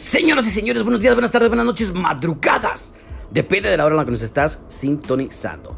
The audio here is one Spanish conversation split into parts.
Señoras y señores, buenos días, buenas tardes, buenas noches, madrugadas. Depende de la hora en la que nos estás sintonizando.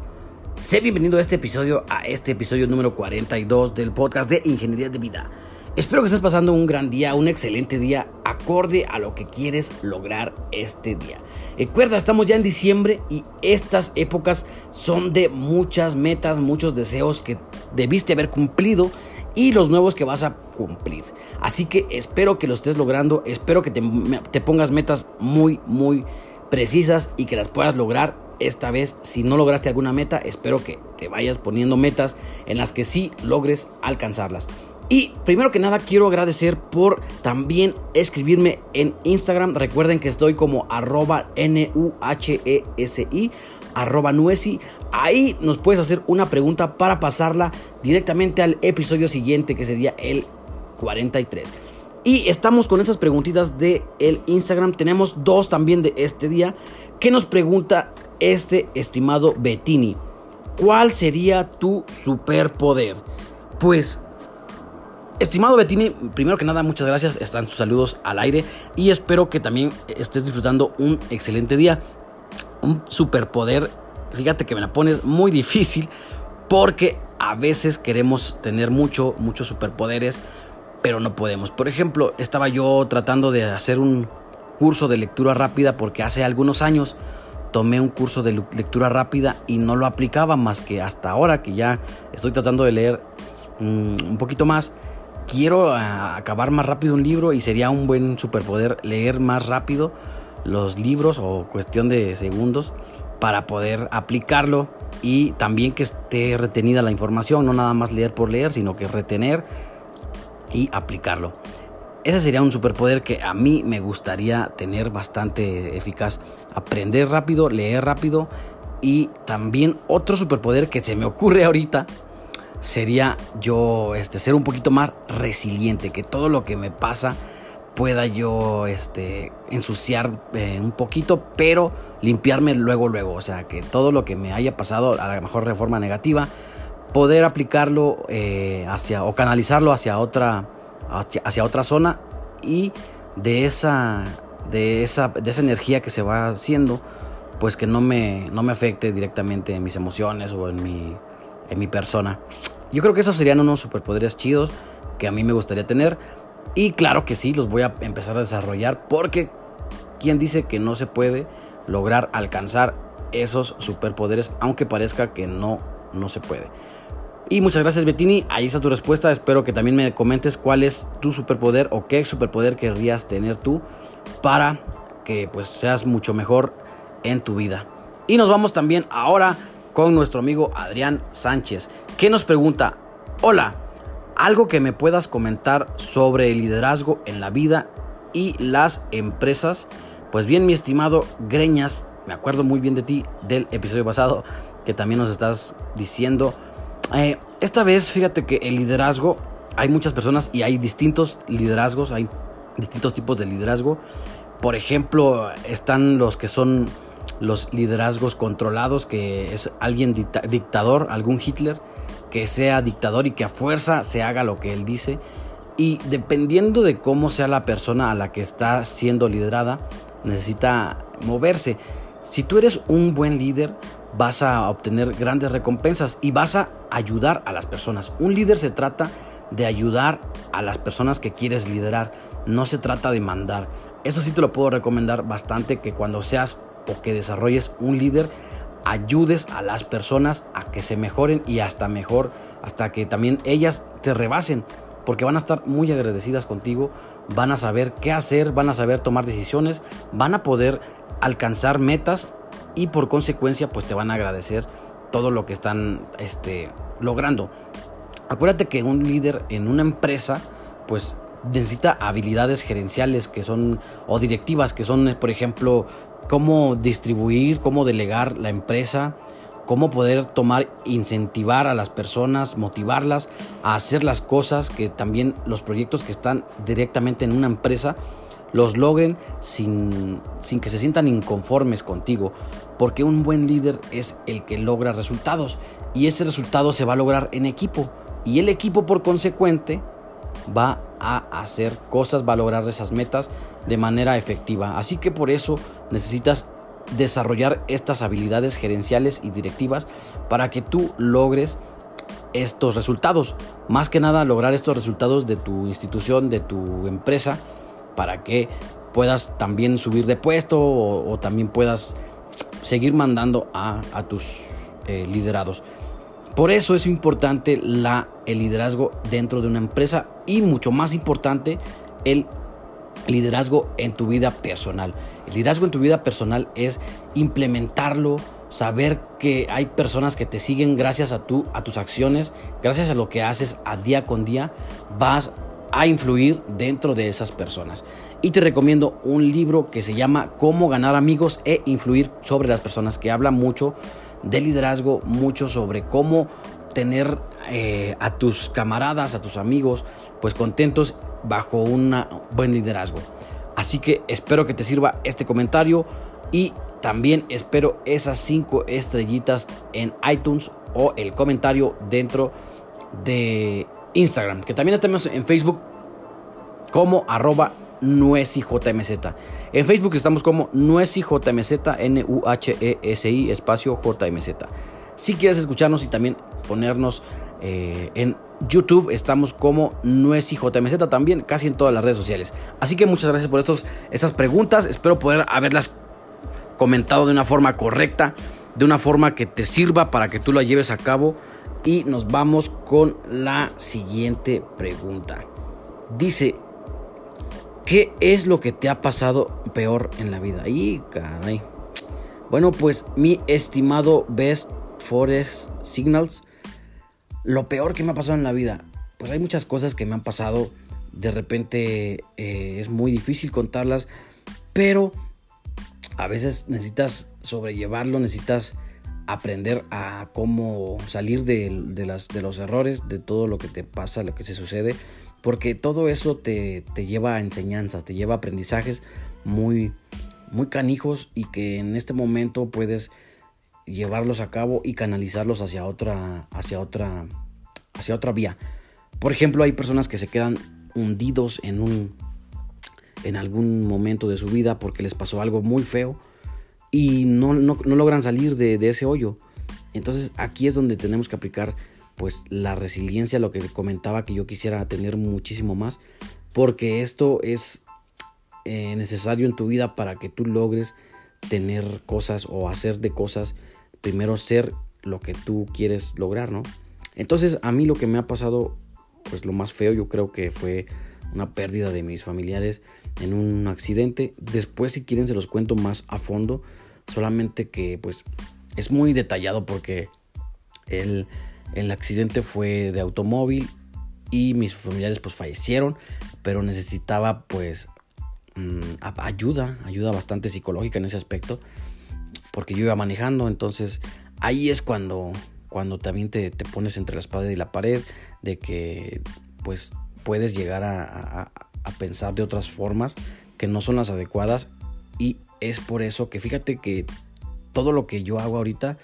Sé bienvenido a este episodio, a este episodio número 42 del podcast de Ingeniería de Vida. Espero que estés pasando un gran día, un excelente día, acorde a lo que quieres lograr este día. Recuerda, estamos ya en diciembre y estas épocas son de muchas metas, muchos deseos que debiste haber cumplido y los nuevos que vas a cumplir. Así que espero que lo estés logrando, espero que te, pongas metas muy, muy precisas y que las puedas lograr esta vez, si no lograste alguna meta, espero que te vayas poniendo metas en las que sí logres alcanzarlas. Y primero que nada quiero agradecer por también escribirme en Instagram. Recuerden que estoy como arroba N-U-H-E-S-I, arroba Nuesi. Ahí nos puedes hacer una pregunta para pasarla directamente al episodio siguiente que sería el 43. Y estamos con esas preguntitas de el Instagram. Tenemos dos también de este día. que nos pregunta este estimado Bettini? ¿Cuál sería tu superpoder? Pues Estimado Bettini, primero que nada, muchas gracias. Están tus saludos al aire y espero que también estés disfrutando un excelente día. Un superpoder, fíjate que me la pones muy difícil porque a veces queremos tener mucho, muchos superpoderes, pero no podemos. Por ejemplo, estaba yo tratando de hacer un curso de lectura rápida porque hace algunos años tomé un curso de lectura rápida y no lo aplicaba más que hasta ahora que ya estoy tratando de leer mm, un poquito más quiero ah, acabar más rápido un libro y sería un buen superpoder leer más rápido los libros o cuestión de segundos para poder aplicarlo y también que esté retenida la información, no nada más leer por leer, sino que retener y aplicarlo. Ese sería un superpoder que a mí me gustaría tener bastante eficaz. Aprender rápido, leer rápido y también otro superpoder que se me ocurre ahorita sería yo este, ser un poquito más resiliente, que todo lo que me pasa pueda yo este, ensuciar eh, un poquito, pero limpiarme luego, luego. O sea, que todo lo que me haya pasado, a lo mejor de forma negativa, poder aplicarlo eh, hacia, o canalizarlo hacia otra, hacia, otra zona y de esa, de, esa, de esa energía que se va haciendo, pues que no me, no me afecte directamente en mis emociones o en mi, en mi persona. Yo creo que esos serían unos superpoderes chidos que a mí me gustaría tener. Y claro que sí, los voy a empezar a desarrollar porque ¿quién dice que no se puede lograr alcanzar esos superpoderes aunque parezca que no, no se puede? Y muchas gracias Bettini, ahí está tu respuesta. Espero que también me comentes cuál es tu superpoder o qué superpoder querrías tener tú para que pues seas mucho mejor en tu vida. Y nos vamos también ahora con nuestro amigo Adrián Sánchez, que nos pregunta, hola, algo que me puedas comentar sobre el liderazgo en la vida y las empresas. Pues bien, mi estimado Greñas, me acuerdo muy bien de ti del episodio pasado que también nos estás diciendo. Eh, esta vez, fíjate que el liderazgo, hay muchas personas y hay distintos liderazgos, hay distintos tipos de liderazgo. Por ejemplo, están los que son los liderazgos controlados, que es alguien dictador, algún Hitler, que sea dictador y que a fuerza se haga lo que él dice. Y dependiendo de cómo sea la persona a la que está siendo liderada, necesita moverse. Si tú eres un buen líder, vas a obtener grandes recompensas y vas a ayudar a las personas. Un líder se trata de ayudar a las personas que quieres liderar, no se trata de mandar. Eso sí te lo puedo recomendar bastante que cuando seas o que desarrolles un líder, ayudes a las personas a que se mejoren y hasta mejor, hasta que también ellas te rebasen, porque van a estar muy agradecidas contigo, van a saber qué hacer, van a saber tomar decisiones, van a poder alcanzar metas y por consecuencia pues te van a agradecer todo lo que están este, logrando. Acuérdate que un líder en una empresa pues necesita habilidades gerenciales que son o directivas que son por ejemplo cómo distribuir, cómo delegar la empresa, cómo poder tomar, incentivar a las personas, motivarlas a hacer las cosas que también los proyectos que están directamente en una empresa los logren sin, sin que se sientan inconformes contigo, porque un buen líder es el que logra resultados y ese resultado se va a lograr en equipo. Y el equipo por consecuente va a hacer cosas, va a lograr esas metas de manera efectiva. Así que por eso necesitas desarrollar estas habilidades gerenciales y directivas para que tú logres estos resultados. Más que nada lograr estos resultados de tu institución, de tu empresa, para que puedas también subir de puesto o, también puedas seguir mandando a, tus eh, liderados. Por eso es importante la, el liderazgo dentro de una empresa y mucho más importante el liderazgo en tu vida personal. El liderazgo en tu vida personal es implementarlo, saber que hay personas que te siguen gracias a, tu, a tus acciones, gracias a lo que haces a día con día, vas a influir dentro de esas personas. Y te recomiendo un libro que se llama Cómo ganar amigos e influir sobre las personas, que habla mucho de liderazgo, mucho sobre cómo tener eh, a tus camaradas, a tus amigos, pues contentos bajo un buen liderazgo. Así que espero que te sirva este comentario y también espero esas cinco estrellitas en iTunes o el comentario dentro de Instagram, que también estamos en Facebook como arroba nuesijmz. En Facebook estamos como nuesijmz, N-U-H-E-S-I, espacio JMZ. Si quieres escucharnos y también ponernos eh, en YouTube, estamos como nuesijmz también, casi en todas las redes sociales. Así que muchas gracias por estos, estas preguntas. Espero poder haberlas comentado de una forma correcta, de una forma que te sirva para que tú la lleves a cabo. Y nos vamos con la siguiente pregunta. Dice, ¿Qué es lo que te ha pasado peor en la vida? Y caray. Bueno, pues mi estimado Best Forest Signals, lo peor que me ha pasado en la vida, pues hay muchas cosas que me han pasado. De repente eh, es muy difícil contarlas, pero a veces necesitas sobrellevarlo, necesitas aprender a cómo salir de, las, de los errores, de todo lo que te pasa, lo que se sucede porque todo eso te, lleva a enseñanzas, te lleva a aprendizajes muy, muy canijos y que en este momento puedes llevarlos a cabo y canalizarlos hacia otra, hacia otra, hacia otra vía. Por ejemplo, hay personas que se quedan hundidos en un, en algún momento de su vida porque les pasó algo muy feo y no, logran salir de ese hoyo. Entonces aquí es donde tenemos que aplicar pues la resiliencia, lo que comentaba que yo quisiera tener muchísimo más, porque esto es eh, necesario en tu vida para que tú logres tener cosas o hacer de cosas, primero ser lo que tú quieres lograr, ¿no? Entonces a mí lo que me ha pasado, pues lo más feo yo creo que fue una pérdida de mis familiares en un accidente. Después si quieren se los cuento más a fondo, solamente que pues es muy detallado porque él el accidente fue de automóvil y mis familiares pues fallecieron, pero necesitaba pues mm, ayuda, ayuda bastante psicológica en ese aspecto, porque yo iba manejando, entonces ahí es cuando, cuando también te, pones entre la espada y la pared, de que pues puedes llegar a, a pensar de otras formas que no son las adecuadas. Y es por eso que fíjate que todo lo que yo hago ahorita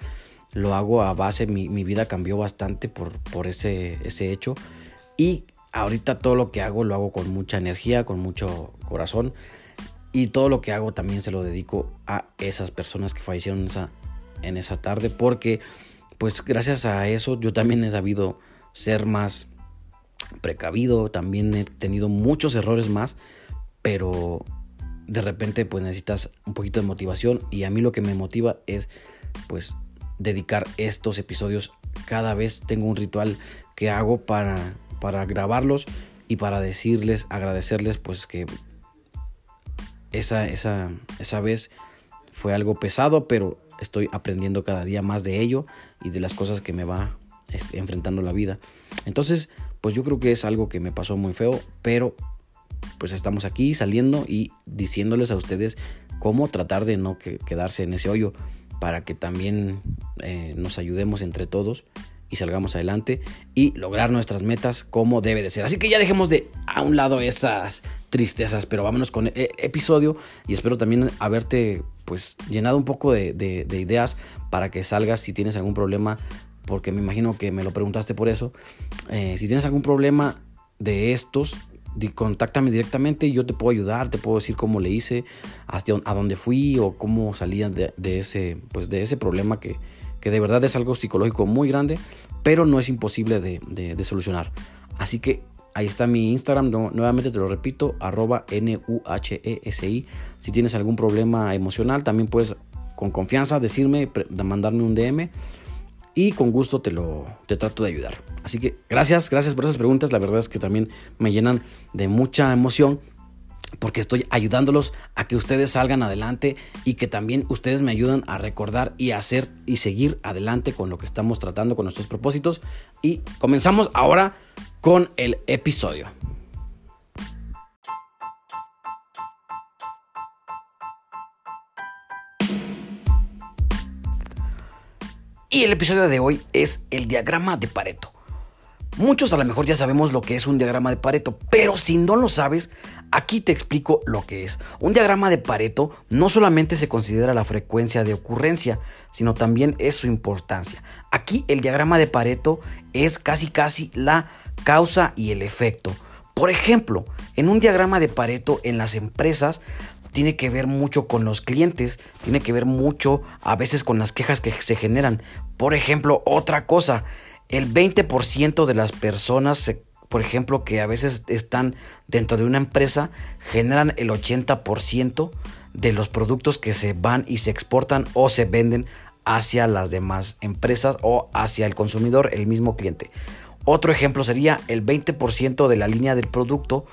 lo hago a base, mi, mi vida cambió bastante por, por ese, ese hecho. Y ahorita todo lo que hago lo hago con mucha energía, con mucho corazón. Y todo lo que hago también se lo dedico a esas personas que fallecieron esa, en esa tarde porque pues gracias a eso yo también he sabido ser más precavido, también he tenido muchos errores más, pero de repente pues necesitas un poquito de motivación. Y a mí lo que me motiva es pues dedicar estos episodios. Cada vez tengo un ritual que hago para, para grabarlos y para decirles, agradecerles, pues que esa, esa, esa vez fue algo pesado, pero estoy aprendiendo cada día más de ello y de las cosas que me va este, enfrentando la vida. Entonces, pues yo creo que es algo que me pasó muy feo, pero pues estamos aquí saliendo y diciéndoles a ustedes cómo tratar de no quedarse en ese hoyo para que también eh, nos ayudemos entre todos y salgamos adelante y lograr nuestras metas como debe de ser. Así que ya dejemos de a un lado esas tristezas, pero vámonos con el episodio y espero también haberte pues llenado un poco de, ideas para que salgas si tienes algún problema, porque me imagino que me lo preguntaste por eso. Eh, si tienes algún problema de estos, contáctame directamente y yo te puedo ayudar, te puedo decir cómo le hice, hasta a dónde fui o cómo salía de, ese, pues de ese problema que, que, de verdad es algo psicológico muy grande, pero no es imposible de, de solucionar. Así que ahí está mi Instagram, nuevamente te lo repito, arroba N-U-H-E-S-I. Si tienes algún problema emocional, también puedes con confianza decirme, mandarme un DM y con gusto te lo te trato de ayudar. Así que gracias, gracias por esas preguntas. La verdad es que también me llenan de mucha emoción porque estoy ayudándolos a que ustedes salgan adelante y que también ustedes me ayudan a recordar y hacer y seguir adelante con lo que estamos tratando con nuestros propósitos. Y comenzamos ahora con el episodio. Y el episodio de hoy es el diagrama de Pareto. Muchos a lo mejor ya sabemos lo que es un diagrama de Pareto, pero si no lo sabes, aquí te explico lo que es. Un diagrama de Pareto no solamente se considera la frecuencia de ocurrencia, sino también es su importancia. Aquí el diagrama de Pareto es casi casi la causa y el efecto. Por ejemplo, en un diagrama de Pareto en las empresas tiene que ver mucho con los clientes, tiene que ver mucho a veces con las quejas que se generan. Por ejemplo, otra cosa, el 20% de las personas, por ejemplo, que a veces están dentro de una empresa, generan el 80% de los productos que se van y se exportan o se venden hacia las demás empresas o hacia el consumidor, el mismo cliente. Otro ejemplo sería el 20% de la línea del producto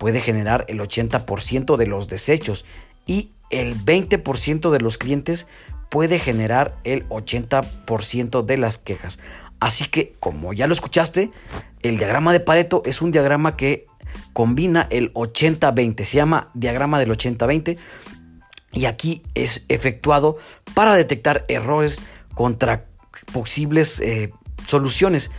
puede generar el 80% de los desechos y el 20% de los clientes puede generar el 80% de las quejas. Así que, como ya lo escuchaste, el diagrama de Pareto es un diagrama que combina el 80-20. Se llama diagrama del 80-20 y aquí es efectuado para detectar errores contra posibles eh, soluciones,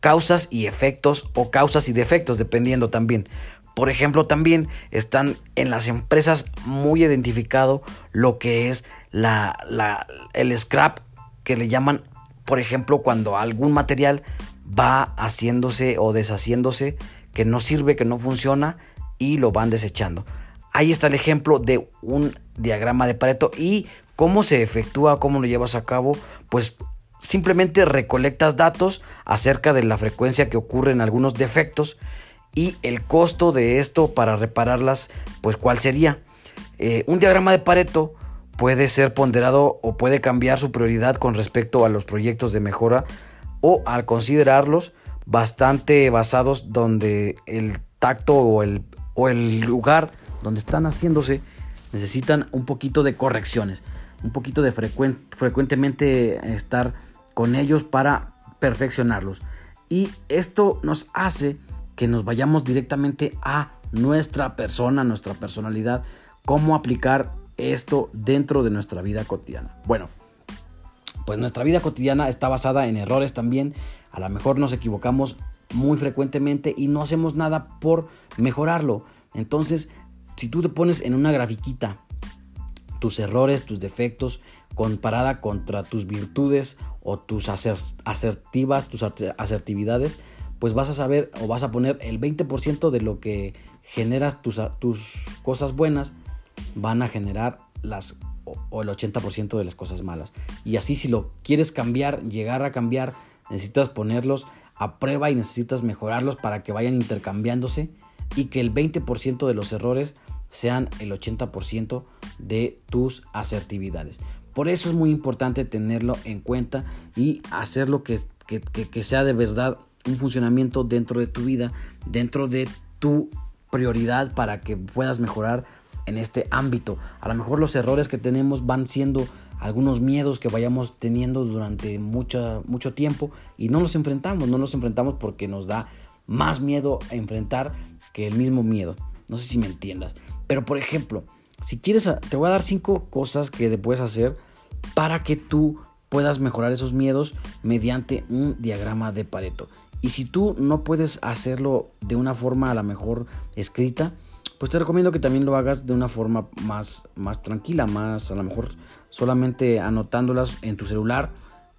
causas y efectos o causas y defectos, dependiendo también. Por ejemplo, también están en las empresas muy identificado lo que es la, el scrap que le llaman, por ejemplo, cuando algún material va haciéndose o deshaciéndose, que no sirve, que no funciona y lo van desechando. Ahí está el ejemplo de un diagrama de Pareto. Y cómo se efectúa, cómo lo llevas a cabo, pues simplemente recolectas datos acerca de la frecuencia que ocurren algunos defectos y el costo de esto para repararlas, pues cuál sería. Eh, un diagrama de Pareto puede ser ponderado o puede cambiar su prioridad con respecto a los proyectos de mejora o al considerarlos bastante basados donde el tacto o el, o el lugar donde están haciéndose necesitan un poquito de correcciones, un poquito de frecuentemente estar con ellos para perfeccionarlos. Y esto nos hace que nos vayamos directamente a nuestra persona, nuestra personalidad, cómo aplicar esto dentro de nuestra vida cotidiana. Bueno, pues nuestra vida cotidiana está basada en errores también. A lo mejor nos equivocamos muy frecuentemente y no hacemos nada por mejorarlo. Entonces, si tú te pones en una grafiquita tus errores, tus defectos, comparada contra tus virtudes o tus asertivas, tus asertividades, pues vas a saber o vas a poner el 20% de lo que generas tus, tus cosas buenas van a generar las o, el 80% de las cosas malas. Y así si lo quieres cambiar, llegar a cambiar, necesitas ponerlos a prueba y necesitas mejorarlos para que vayan intercambiándose y que el 20% de los errores sean el 80% de tus asertividades. Por eso es muy importante tenerlo en cuenta y hacerlo que, que, que sea de verdad un funcionamiento dentro de tu vida, dentro de tu prioridad para que puedas mejorar en este ámbito. A lo mejor los errores que tenemos van siendo algunos miedos que vayamos teniendo durante mucho, mucho tiempo y no los enfrentamos, no los enfrentamos porque nos da más miedo a enfrentar que el mismo miedo. No sé si me entiendas. Pero por ejemplo, si quieres, te voy a dar cinco cosas que puedes hacer para que tú puedas mejorar esos miedos mediante un diagrama de Pareto. Y si tú no puedes hacerlo de una forma a la mejor escrita, pues te recomiendo que también lo hagas de una forma más, más tranquila, más a lo mejor solamente anotándolas en tu celular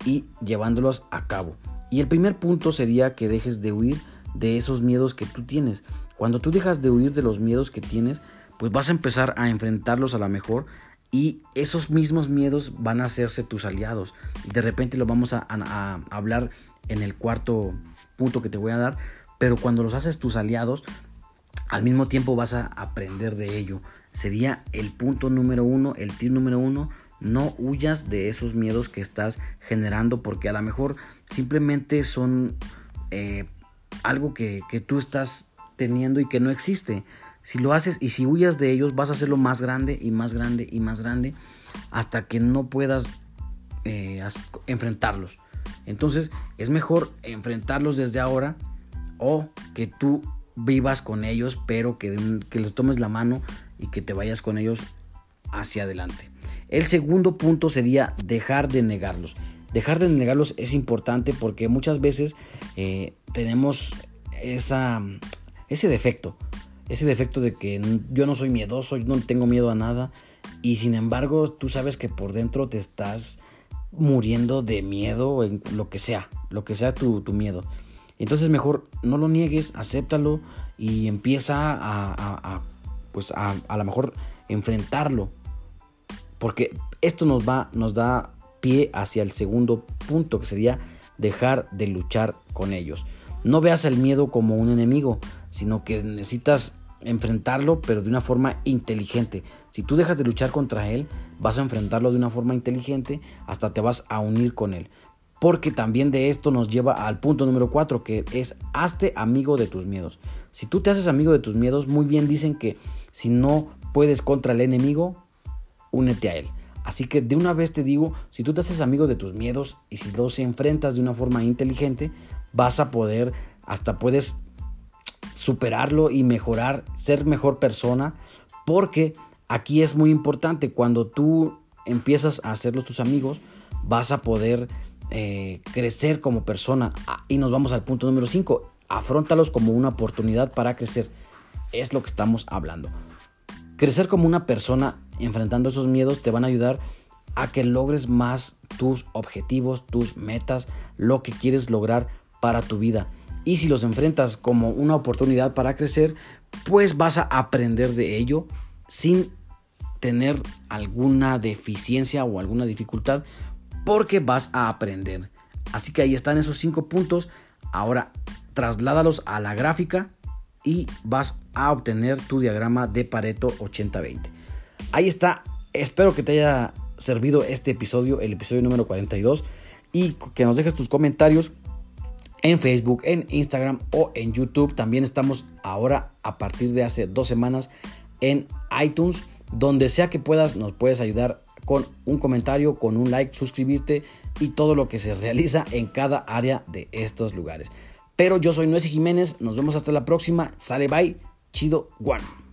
y llevándolas a cabo. Y el primer punto sería que dejes de huir de esos miedos que tú tienes. Cuando tú dejas de huir de los miedos que tienes, pues vas a empezar a enfrentarlos a la mejor y esos mismos miedos van a hacerse tus aliados. De repente lo vamos a, hablar en el cuarto punto que te voy a dar, pero cuando los haces tus aliados, al mismo tiempo vas a aprender de ello. Sería el punto número uno, el tip número uno. No huyas de esos miedos que estás generando porque a lo mejor simplemente son eh, algo que, que tú estás teniendo y que no existe. Si lo haces y si huyas de ellos, vas a hacerlo más grande y más grande y más grande hasta que no puedas eh, enfrentarlos. Entonces es mejor enfrentarlos desde ahora o que tú vivas con ellos, pero que, que les tomes la mano y que te vayas con ellos hacia adelante. El segundo punto sería dejar de negarlos. Dejar de negarlos es importante porque muchas veces eh, tenemos esa, ese defecto ese defecto de que yo no soy miedoso, yo no tengo miedo a nada y sin embargo tú sabes que por dentro te estás muriendo de miedo en lo que sea, lo que sea tu, miedo. Entonces mejor no lo niegues, acéptalo y empieza a, pues a, a lo mejor enfrentarlo. Porque esto nos va, nos da pie hacia el segundo punto que sería dejar de luchar con ellos. No veas el miedo como un enemigo, sino que necesitas enfrentarlo, pero de una forma inteligente. Si tú dejas de luchar contra él, vas a enfrentarlo de una forma inteligente, hasta te vas a unir con él. Porque también de esto nos lleva al punto número 4, que es hazte amigo de tus miedos. Si tú te haces amigo de tus miedos, muy bien dicen que si no puedes contra el enemigo, únete a él. Así que de una vez te digo, si tú te haces amigo de tus miedos y si los enfrentas de una forma inteligente, vas a poder, hasta puedes superarlo y mejorar, ser mejor persona, porque aquí es muy importante, cuando tú empiezas a hacerlos tus amigos, vas a poder eh, crecer como persona. Ah, y nos vamos al punto número 5, afrontalos como una oportunidad para crecer. Es lo que estamos hablando. Crecer como una persona enfrentando esos miedos te van a ayudar a que logres más tus objetivos, tus metas, lo que quieres lograr para tu vida. Y si los enfrentas como una oportunidad para crecer, pues vas a aprender de ello sin tener alguna deficiencia o alguna dificultad porque vas a aprender. Así que ahí están esos cinco puntos. Ahora trasládalos a la gráfica y vas a obtener tu diagrama de Pareto 80-20. Ahí está. Espero que te haya servido este episodio, el episodio número 42, y que nos dejes tus comentarios en Facebook, en Instagram o en YouTube. También estamos ahora a partir de hace dos semanas en iTunes. Donde sea que puedas, nos puedes ayudar con un comentario, con un like, suscribirte y todo lo que se realiza en cada área de estos lugares. Pero yo soy Nuez Jiménez, nos vemos hasta la próxima. Sale bye, chido, one.